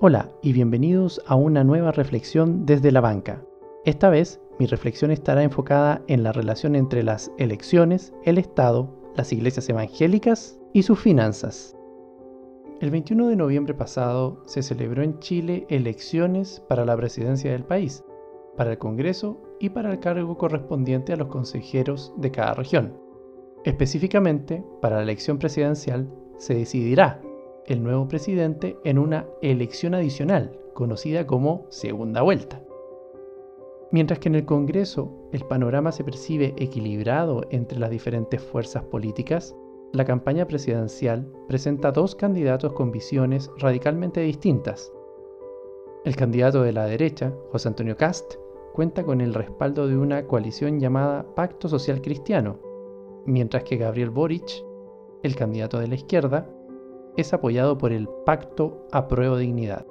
Hola y bienvenidos a una nueva reflexión desde la banca. Esta vez mi reflexión estará enfocada en la relación entre las elecciones, el Estado, las iglesias evangélicas y sus finanzas. El 21 de noviembre pasado se celebró en Chile elecciones para la presidencia del país, para el Congreso y para el cargo correspondiente a los consejeros de cada región. Específicamente, para la elección presidencial se decidirá el nuevo presidente en una elección adicional, conocida como segunda vuelta. Mientras que en el Congreso el panorama se percibe equilibrado entre las diferentes fuerzas políticas, la campaña presidencial presenta dos candidatos con visiones radicalmente distintas. El candidato de la derecha, José Antonio Cast, cuenta con el respaldo de una coalición llamada Pacto Social Cristiano, mientras que Gabriel Boric, el candidato de la izquierda, es apoyado por el Pacto a Prueba Dignidad.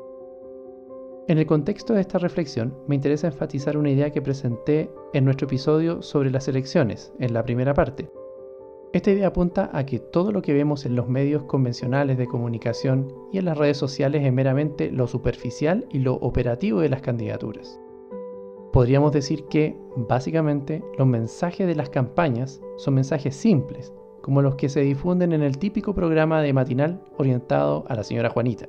En el contexto de esta reflexión, me interesa enfatizar una idea que presenté en nuestro episodio sobre las elecciones, en la primera parte. Esta idea apunta a que todo lo que vemos en los medios convencionales de comunicación y en las redes sociales es meramente lo superficial y lo operativo de las candidaturas. Podríamos decir que, básicamente, los mensajes de las campañas son mensajes simples, como los que se difunden en el típico programa de matinal orientado a la señora Juanita.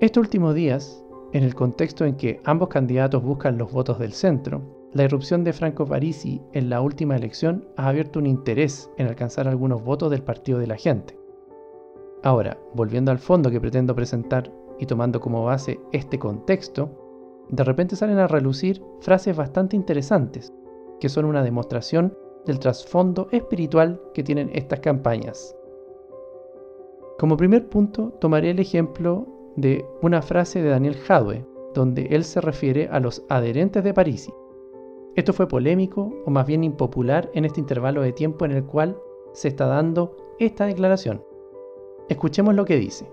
Estos últimos días, en el contexto en que ambos candidatos buscan los votos del centro, la irrupción de Franco Parisi en la última elección ha abierto un interés en alcanzar algunos votos del partido de la gente. Ahora, volviendo al fondo que pretendo presentar y tomando como base este contexto, de repente salen a relucir frases bastante interesantes, que son una demostración del trasfondo espiritual que tienen estas campañas. Como primer punto, tomaré el ejemplo de una frase de Daniel Jadwe, donde él se refiere a los adherentes de Parisi. Esto fue polémico o más bien impopular en este intervalo de tiempo en el cual se está dando esta declaración. Escuchemos lo que dice.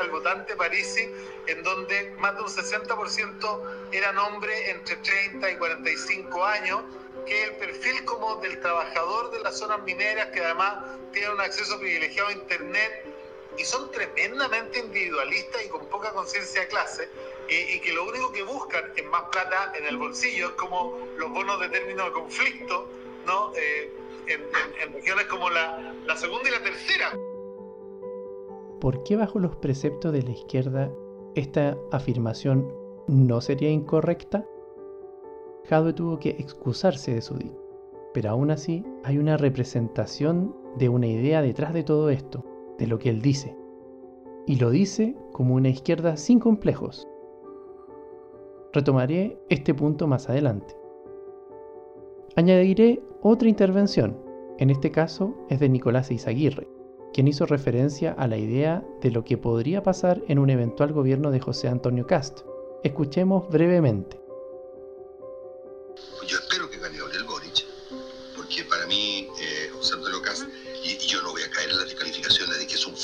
El votante Parisi, en donde más de un 60% eran hombres entre 30 y 45 años, que el perfil como del trabajador de las zonas mineras que además tiene un acceso privilegiado a Internet y son tremendamente individualistas y con poca conciencia de clase y, que lo único que buscan es más plata en el bolsillo, es como los bonos de término de conflicto, ¿no? Eh, en, regiones como la, la segunda y la tercera. ¿Por qué bajo los preceptos de la izquierda esta afirmación no sería incorrecta? Jadwe tuvo que excusarse de su dicho. Pero aún así hay una representación de una idea detrás de todo esto, de lo que él dice. Y lo dice como una izquierda sin complejos. Retomaré este punto más adelante. Añadiré otra intervención, en este caso es de Nicolás Izaguirre, quien hizo referencia a la idea de lo que podría pasar en un eventual gobierno de José Antonio Cast. Escuchemos brevemente.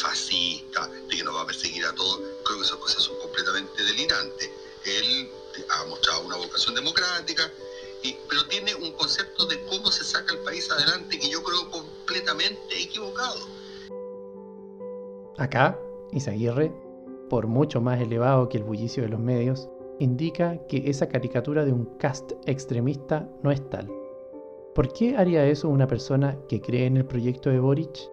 Fascista, de que nos va a perseguir a todos, creo que esas cosas son completamente delirantes. Él ha mostrado una vocación democrática, pero tiene un concepto de cómo se saca el país adelante que yo creo completamente equivocado. Acá, Isaguirre, por mucho más elevado que el bullicio de los medios, indica que esa caricatura de un cast extremista no es tal. ¿Por qué haría eso una persona que cree en el proyecto de Boric?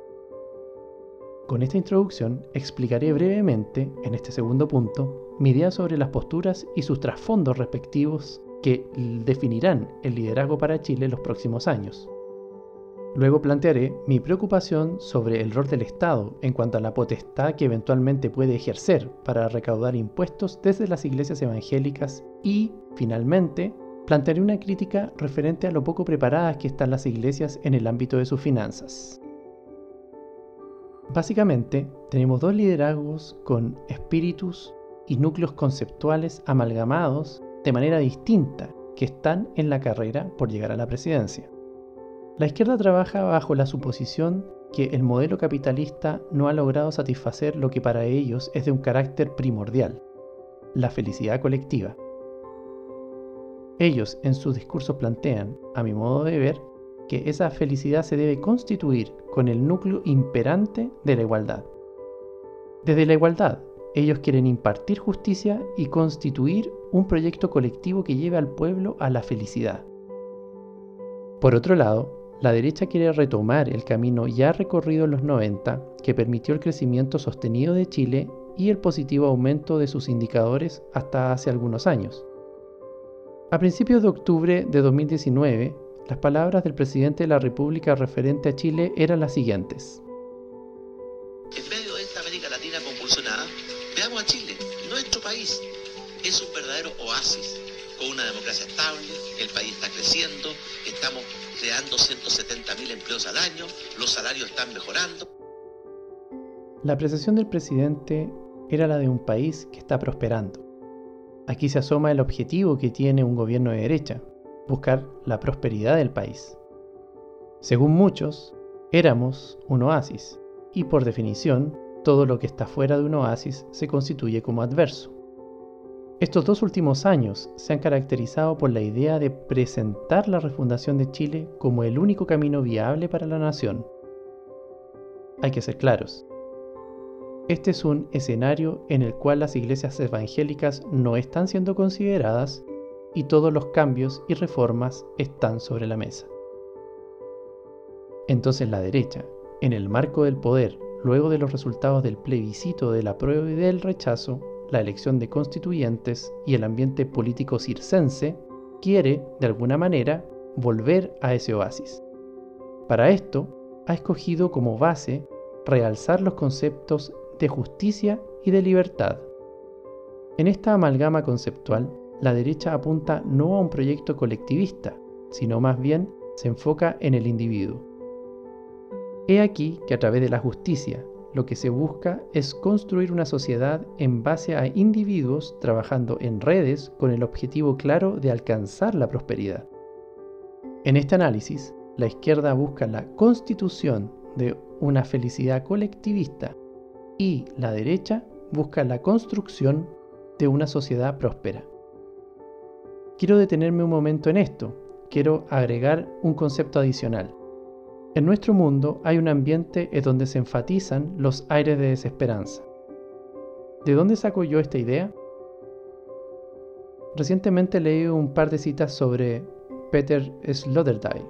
Con esta introducción explicaré brevemente, en este segundo punto, mi idea sobre las posturas y sus trasfondos respectivos que definirán el liderazgo para Chile en los próximos años. Luego plantearé mi preocupación sobre el rol del Estado en cuanto a la potestad que eventualmente puede ejercer para recaudar impuestos desde las iglesias evangélicas y, finalmente, plantearé una crítica referente a lo poco preparadas que están las iglesias en el ámbito de sus finanzas. Básicamente, tenemos dos liderazgos con espíritus y núcleos conceptuales amalgamados de manera distinta que están en la carrera por llegar a la presidencia. La izquierda trabaja bajo la suposición que el modelo capitalista no ha logrado satisfacer lo que para ellos es de un carácter primordial, la felicidad colectiva. Ellos en sus discursos plantean, a mi modo de ver, que esa felicidad se debe constituir con el núcleo imperante de la igualdad. Desde la igualdad, ellos quieren impartir justicia y constituir un proyecto colectivo que lleve al pueblo a la felicidad. Por otro lado, la derecha quiere retomar el camino ya recorrido en los 90 que permitió el crecimiento sostenido de Chile y el positivo aumento de sus indicadores hasta hace algunos años. A principios de octubre de 2019, las palabras del presidente de la República referente a Chile eran las siguientes. En medio de esta América Latina compulsionada, veamos a Chile, nuestro país. Es un verdadero oasis, con una democracia estable, el país está creciendo, estamos creando 170.000 empleos al año, los salarios están mejorando. La apreciación del presidente era la de un país que está prosperando. Aquí se asoma el objetivo que tiene un gobierno de derecha, buscar la prosperidad del país. Según muchos, éramos un oasis, y por definición, todo lo que está fuera de un oasis se constituye como adverso. Estos dos últimos años se han caracterizado por la idea de presentar la refundación de Chile como el único camino viable para la nación. Hay que ser claros. Este es un escenario en el cual las iglesias evangélicas no están siendo consideradas y todos los cambios y reformas están sobre la mesa. Entonces la derecha, en el marco del poder, luego de los resultados del plebiscito de la prueba y del rechazo, la elección de constituyentes y el ambiente político circense, quiere, de alguna manera, volver a ese oasis. Para esto, ha escogido como base realzar los conceptos de justicia y de libertad. En esta amalgama conceptual, la derecha apunta no a un proyecto colectivista, sino más bien se enfoca en el individuo. He aquí que a través de la justicia, lo que se busca es construir una sociedad en base a individuos trabajando en redes con el objetivo claro de alcanzar la prosperidad. En este análisis, la izquierda busca la constitución de una felicidad colectivista y la derecha busca la construcción de una sociedad próspera. Quiero detenerme un momento en esto, quiero agregar un concepto adicional. En nuestro mundo hay un ambiente en donde se enfatizan los aires de desesperanza. ¿De dónde saco yo esta idea? Recientemente leí un par de citas sobre Peter Sloterdijk,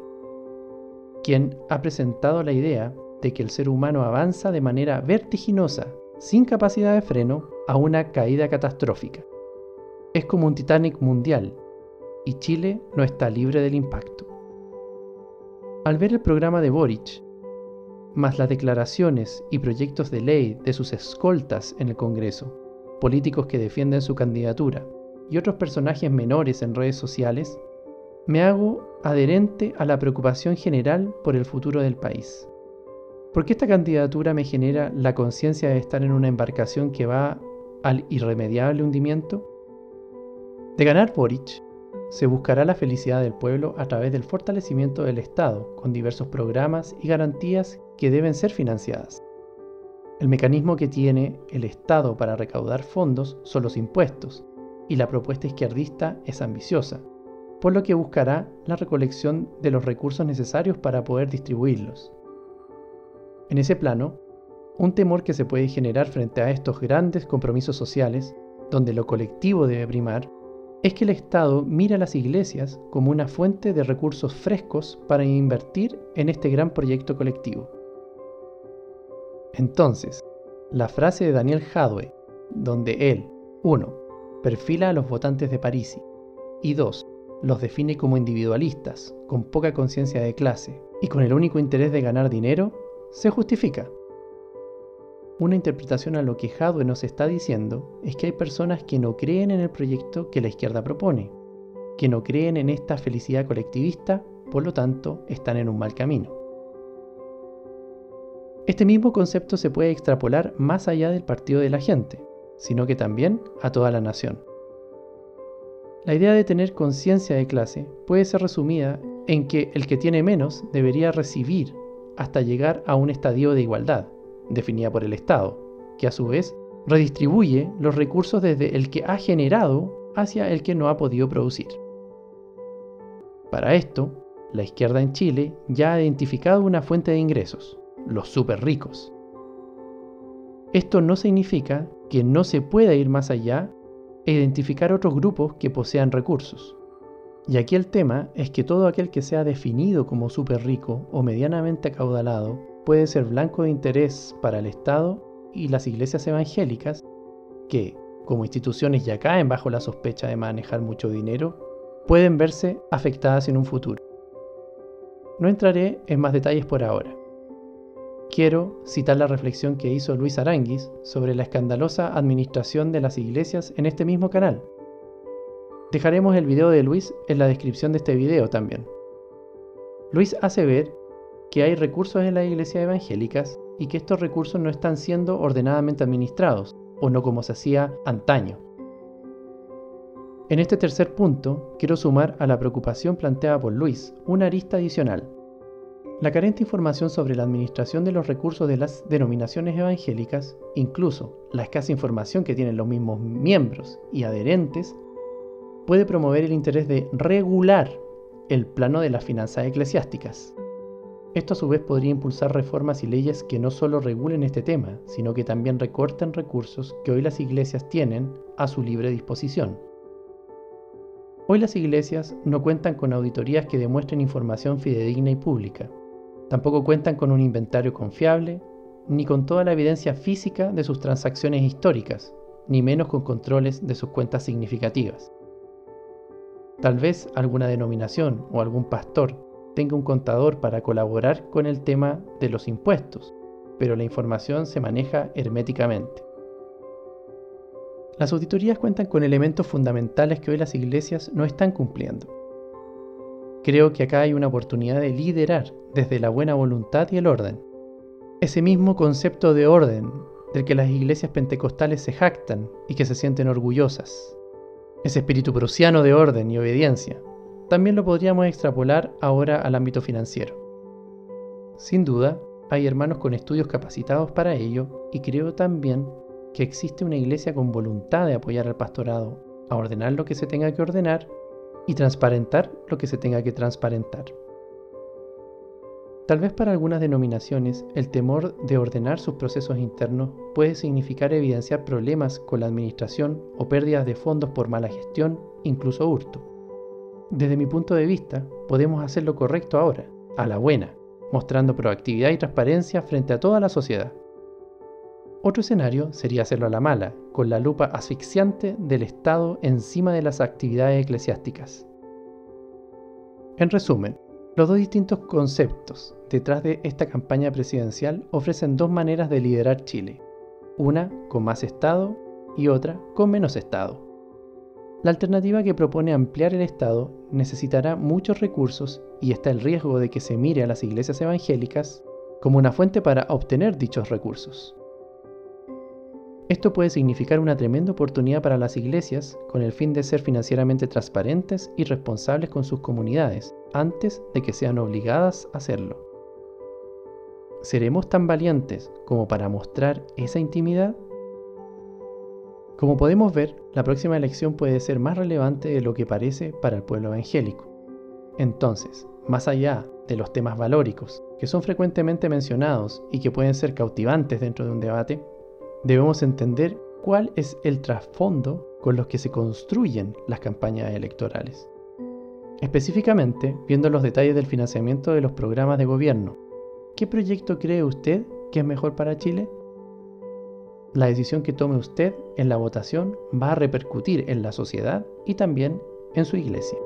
quien ha presentado la idea de que el ser humano avanza de manera vertiginosa, sin capacidad de freno, a una caída catastrófica. Es como un Titanic mundial, y Chile no está libre del impacto. Al ver el programa de Boric, más las declaraciones y proyectos de ley de sus escoltas en el Congreso, políticos que defienden su candidatura y otros personajes menores en redes sociales, me hago adherente a la preocupación general por el futuro del país. Porque esta candidatura me genera la conciencia de estar en una embarcación que va al irremediable hundimiento? De ganar Boric, se buscará la felicidad del pueblo a través del fortalecimiento del Estado, con diversos programas y garantías que deben ser financiadas. El mecanismo que tiene el Estado para recaudar fondos son los impuestos, y la propuesta izquierdista es ambiciosa, por lo que buscará la recolección de los recursos necesarios para poder distribuirlos. En ese plano, un temor que se puede generar frente a estos grandes compromisos sociales, donde lo colectivo debe primar, es que el Estado mira a las iglesias como una fuente de recursos frescos para invertir en este gran proyecto colectivo. Entonces, la frase de Daniel Hadwe, donde él, 1. perfila a los votantes de París y 2. los define como individualistas, con poca conciencia de clase y con el único interés de ganar dinero, se justifica. Una interpretación a lo que Hadwe nos está diciendo es que hay personas que no creen en el proyecto que la izquierda propone, que no creen en esta felicidad colectivista, por lo tanto están en un mal camino. Este mismo concepto se puede extrapolar más allá del partido de la gente, sino que también a toda la nación. La idea de tener conciencia de clase puede ser resumida en que el que tiene menos debería recibir hasta llegar a un estadio de igualdad, definida por el Estado, que a su vez redistribuye los recursos desde el que ha generado hacia el que no ha podido producir. Para esto, la izquierda en Chile ya ha identificado una fuente de ingresos, los super ricos. Esto no significa que no se pueda ir más allá e identificar otros grupos que posean recursos. Y aquí el tema es que todo aquel que sea definido como súper rico o medianamente acaudalado puede ser blanco de interés para el Estado y las iglesias evangélicas, que, como instituciones ya caen bajo la sospecha de manejar mucho dinero, pueden verse afectadas en un futuro. No entraré en más detalles por ahora. Quiero citar la reflexión que hizo Luis Aranguis sobre la escandalosa administración de las iglesias en este mismo canal. Dejaremos el video de Luis en la descripción de este video también. Luis hace ver que hay recursos en las iglesias evangélicas y que estos recursos no están siendo ordenadamente administrados, o no como se hacía antaño. En este tercer punto, quiero sumar a la preocupación planteada por Luis una arista adicional. La carente información sobre la administración de los recursos de las denominaciones evangélicas, incluso la escasa información que tienen los mismos miembros y adherentes, puede promover el interés de regular el plano de las finanzas eclesiásticas, esto a su vez podría impulsar reformas y leyes que no solo regulen este tema, sino que también recorten recursos que hoy las iglesias tienen a su libre disposición. Hoy las iglesias no cuentan con auditorías que demuestren información fidedigna y pública. Tampoco cuentan con un inventario confiable, ni con toda la evidencia física de sus transacciones históricas, ni menos con controles de sus cuentas significativas. Tal vez alguna denominación o algún pastor tenga un contador para colaborar con el tema de los impuestos, pero la información se maneja herméticamente. Las auditorías cuentan con elementos fundamentales que hoy las iglesias no están cumpliendo. Creo que acá hay una oportunidad de liderar desde la buena voluntad y el orden. Ese mismo concepto de orden del que las iglesias pentecostales se jactan y que se sienten orgullosas. Ese espíritu prusiano de orden y obediencia, también lo podríamos extrapolar ahora al ámbito financiero. Sin duda, hay hermanos con estudios capacitados para ello y creo también que existe una iglesia con voluntad de apoyar al pastorado, a ordenar lo que se tenga que ordenar y transparentar lo que se tenga que transparentar. Tal vez para algunas denominaciones el temor de ordenar sus procesos internos puede significar evidenciar problemas con la administración o pérdidas de fondos por mala gestión, incluso hurto. Desde mi punto de vista, podemos hacer lo correcto ahora, a la buena, mostrando proactividad y transparencia frente a toda la sociedad. Otro escenario sería hacerlo a la mala, con la lupa asfixiante del Estado encima de las actividades eclesiásticas. En resumen, los dos distintos conceptos detrás de esta campaña presidencial ofrecen dos maneras de liderar Chile, una con más Estado y otra con menos Estado. La alternativa que propone ampliar el Estado necesitará muchos recursos y está el riesgo de que se mire a las iglesias evangélicas como una fuente para obtener dichos recursos. Esto puede significar una tremenda oportunidad para las iglesias con el fin de ser financieramente transparentes y responsables con sus comunidades antes de que sean obligadas a hacerlo. ¿Seremos tan valientes como para mostrar esa intimidad? Como podemos ver, la próxima elección puede ser más relevante de lo que parece para el pueblo evangélico. Entonces, más allá de los temas valóricos, que son frecuentemente mencionados y que pueden ser cautivantes dentro de un debate, debemos entender cuál es el trasfondo con los que se construyen las campañas electorales. Específicamente, viendo los detalles del financiamiento de los programas de gobierno, ¿qué proyecto cree usted que es mejor para Chile? La decisión que tome usted en la votación va a repercutir en la sociedad y también en su iglesia.